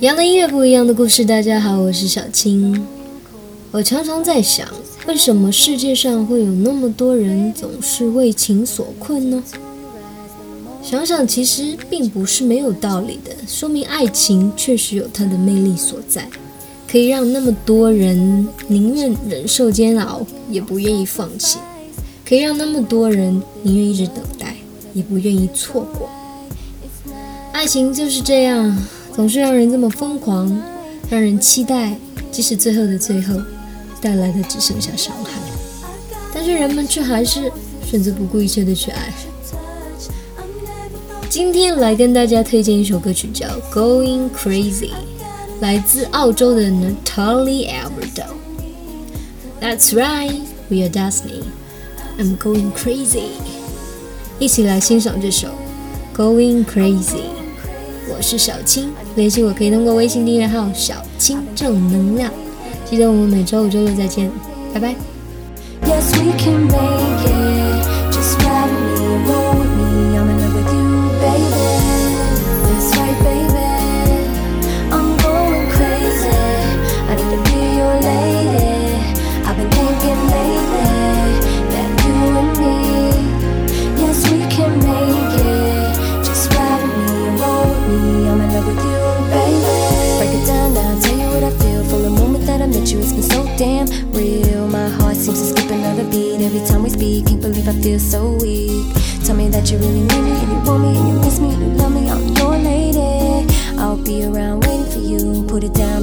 一样的音乐，不一样的故事。大家好，我是小青。我常常在想，为什么世界上会有那么多人总是为情所困呢？想想，其实并不是没有道理的，说明爱情确实有它的魅力所在，可以让那么多人宁愿忍受煎熬，也不愿意放弃；可以让那么多人宁愿一直等待，也不愿意错过。爱情就是这样。总是让人这么疯狂，让人期待，即使最后的最后，带来的只剩下伤害，但是人们却还是选择不顾一切的去爱。今天来跟大家推荐一首歌曲，叫《Going Crazy》，来自澳洲的 Natalie Alberto。That's right, we are Destiny. I'm going crazy. 一起来欣赏这首《Going Crazy》。我是小青，联系我可以通过微信订阅号“小青正能量”。记得我们每周五、周六再见，拜拜。Every time we speak. Can't believe I feel so weak. Tell me that you really need me and you want me and you miss me and you love me. I'm your lady. I'll be around waiting for you. Put it down,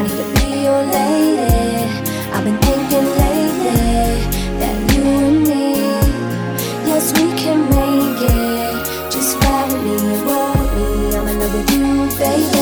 I need to be your lady. I've been thinking lately that you and me, yes, we can make it. Just follow me, roll me. I'm in love with you, baby.